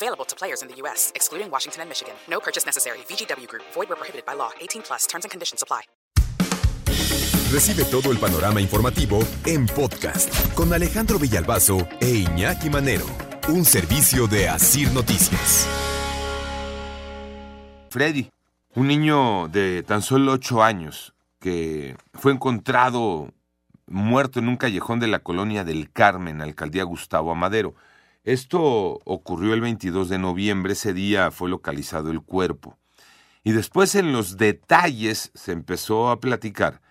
Available to players in the U.S., excluding Washington and Michigan. No purchase necessary. VGW Group. Void where prohibited by law. 18 plus. Terms and conditions apply. Recibe todo el panorama informativo en podcast con Alejandro Villalbazo e Iñaki Manero. Un servicio de Asir Noticias. Freddy, un niño de tan solo 8 años que fue encontrado muerto en un callejón de la colonia del Carmen, alcaldía Gustavo Amadero. Esto ocurrió el 22 de noviembre, ese día fue localizado el cuerpo. Y después en los detalles se empezó a platicar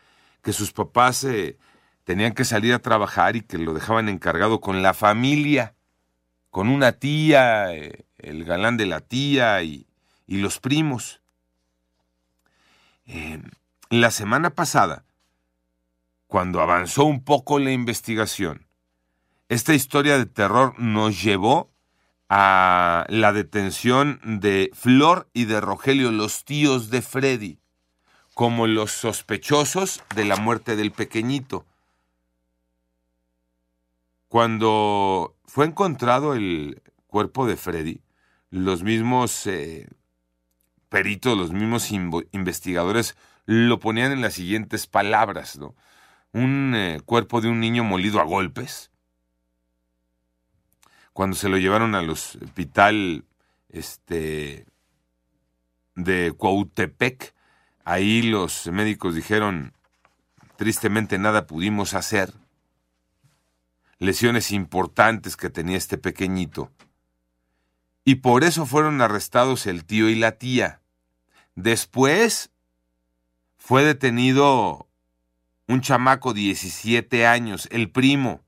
que sus papás eh, tenían que salir a trabajar y que lo dejaban encargado con la familia, con una tía, eh, el galán de la tía y, los primos. Eh, la semana pasada, cuando avanzó un poco la investigación, esta historia de terror nos llevó a la detención de Flor y de Rogelio, los tíos de Freddy, como los sospechosos de la muerte del pequeñito. Cuando fue encontrado el cuerpo de Freddy, los mismos eh, peritos, los mismos investigadores lo ponían en las siguientes palabras. Un eh, cuerpo de un niño molido a golpes, cuando se lo llevaron al hospital este, de Cuautepec, ahí los médicos dijeron, tristemente nada pudimos hacer. Lesiones importantes que tenía este pequeñito. Y por eso fueron arrestados el tío y la tía. Después fue detenido un chamaco 17 años, el primo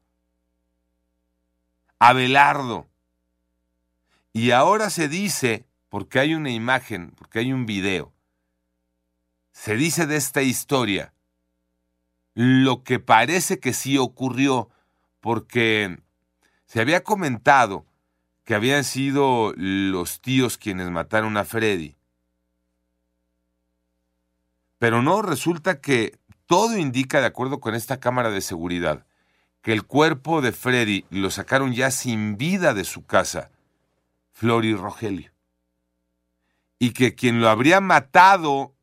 Abelardo. Y ahora se dice, porque hay una imagen, porque hay un video, se dice de esta historia lo que parece que sí ocurrió, porque se había comentado que habían sido los tíos quienes mataron a Freddy. Pero no, resulta que todo indica, de acuerdo con esta cámara de seguridad, que el cuerpo de Freddy lo sacaron ya sin vida de su casa, Flor y Rogelio. Y que quien lo habría matado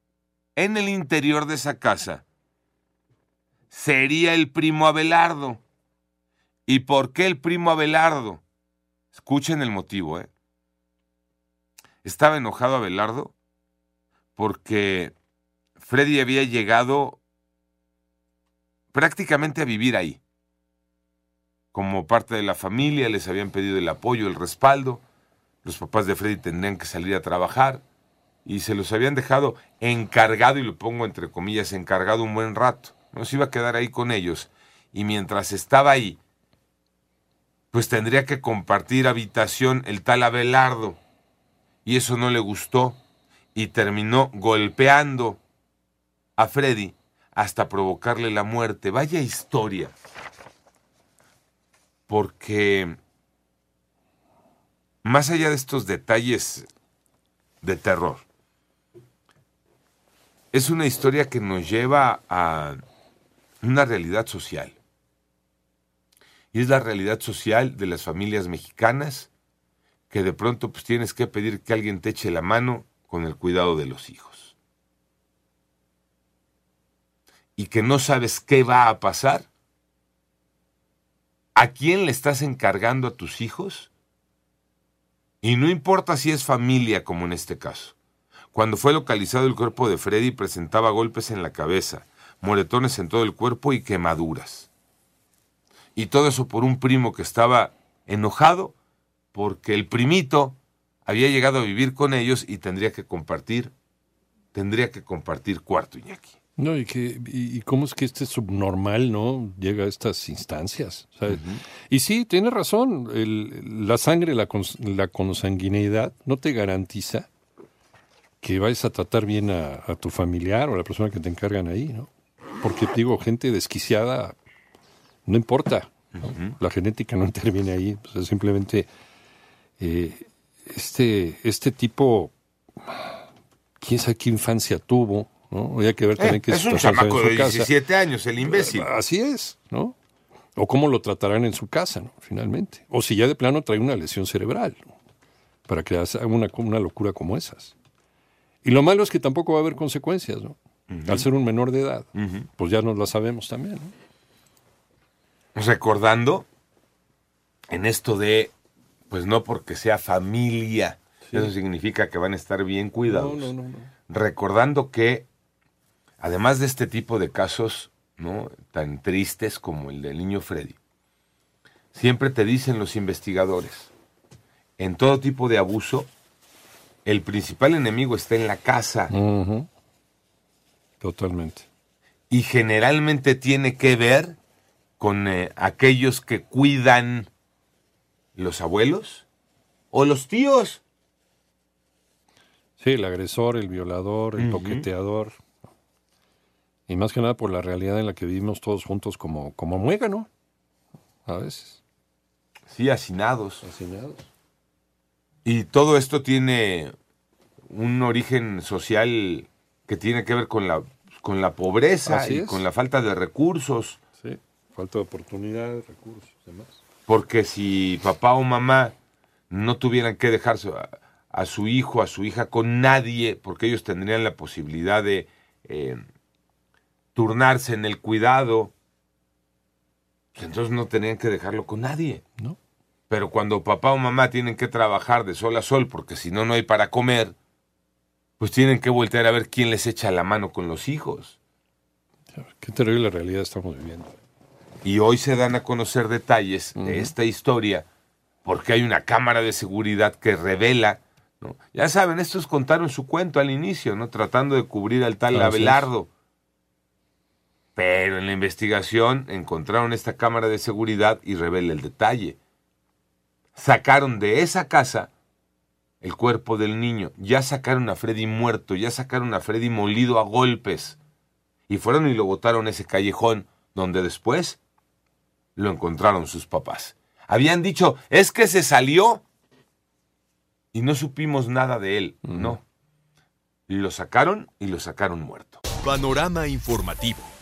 en el interior de esa casa sería el primo Abelardo. ¿Y por qué el primo Abelardo? Escuchen el motivo, ¿eh? Estaba enojado Abelardo porque Freddy había llegado prácticamente a vivir ahí como parte de la familia, les habían pedido el apoyo, el respaldo. Los papás de Freddy tendrían que salir a trabajar y se los habían dejado encargado, y lo pongo entre comillas, encargado un buen rato. No se iba a quedar ahí con ellos. Y mientras estaba ahí, pues tendría que compartir habitación el tal Abelardo. Y eso no le gustó y terminó golpeando a Freddy hasta provocarle la muerte. Vaya historia porque más allá de estos detalles de terror, es una historia que nos lleva a una realidad social. Y es la realidad social de las familias mexicanas que de pronto pues tienes que pedir que alguien te eche la mano con el cuidado de los hijos. Y que no sabes qué va a pasar a quién le estás encargando a tus hijos. Y no importa si es familia, como en este caso. Cuando fue localizado el cuerpo de Freddy presentaba golpes en la cabeza, moretones en todo el cuerpo y quemaduras. Y todo eso por un primo que estaba enojado porque el primito había llegado a vivir con ellos y tendría que compartir, tendría que compartir cuarto, Iñaki. No, y, que, y, cómo es que este subnormal no llega a estas instancias. Y sí, tiene razón, la sangre, la, la consanguineidad no te garantiza que vayas a tratar bien a, a tu familiar o a la persona que te encargan ahí, ¿no? Porque digo, gente desquiciada, no importa, ¿no? la genética no interviene ahí, o sea, simplemente eh, este, este tipo, quién sabe qué infancia tuvo, ¿no? Hay que ver también Eh, qué es un chamaco de casa. 17 años, el imbécil. Así es, ¿no? O cómo lo tratarán en su casa, ¿no? Finalmente. O si ya de plano trae una lesión cerebral, ¿no? Para que haga una, una locura como esas. Y lo malo es que tampoco va a haber consecuencias, ¿no? Al ser un menor de edad, pues ya nos la sabemos también, ¿no? recordando en esto de, pues no porque sea familia, eso significa que van a estar bien cuidados. No, no, no, no. Recordando que, además de este tipo de casos, ¿no? Tan tristes como el del niño Freddy, siempre te dicen los investigadores, en todo tipo de abuso, el principal enemigo está en la casa. Totalmente. y generalmente tiene que ver con eh, aquellos que cuidan los abuelos o los tíos. Sí, el agresor, el violador, el toqueteador. Y más que nada por la realidad en la que vivimos todos juntos como, como muégano. A veces. Sí, hacinados. Asesinados. Y todo esto tiene un origen social que tiene que ver con la, con la pobreza Así y es. con la falta de recursos. Sí. Falta de oportunidades, recursos, demás. Porque si papá o mamá no tuvieran que dejarse a, a su hijo, a su hija con nadie, porque ellos tendrían la posibilidad de eh, turnarse en el cuidado, pues entonces no tenían que dejarlo con nadie. ¿No? Pero cuando papá o mamá tienen que trabajar de sol a sol, porque si no, no hay para comer, pues tienen que voltear a ver quién les echa la mano con los hijos. Qué terrible realidad estamos viviendo. Y hoy se dan a conocer detalles de esta historia porque hay una cámara de seguridad que revela, ¿no? ya saben, estos contaron su cuento al inicio, ¿no? tratando de cubrir al tal. Abelardo. Pero en la investigación encontraron esta cámara de seguridad y revela el detalle. Sacaron de esa casa el cuerpo del niño, ya sacaron a Freddy muerto, ya sacaron a Freddy molido a golpes. Y fueron y lo botaron a ese callejón donde después lo encontraron sus papás. Habían dicho, es que se salió y no supimos nada de él. No. Y lo sacaron y lo sacaron muerto. Panorama informativo.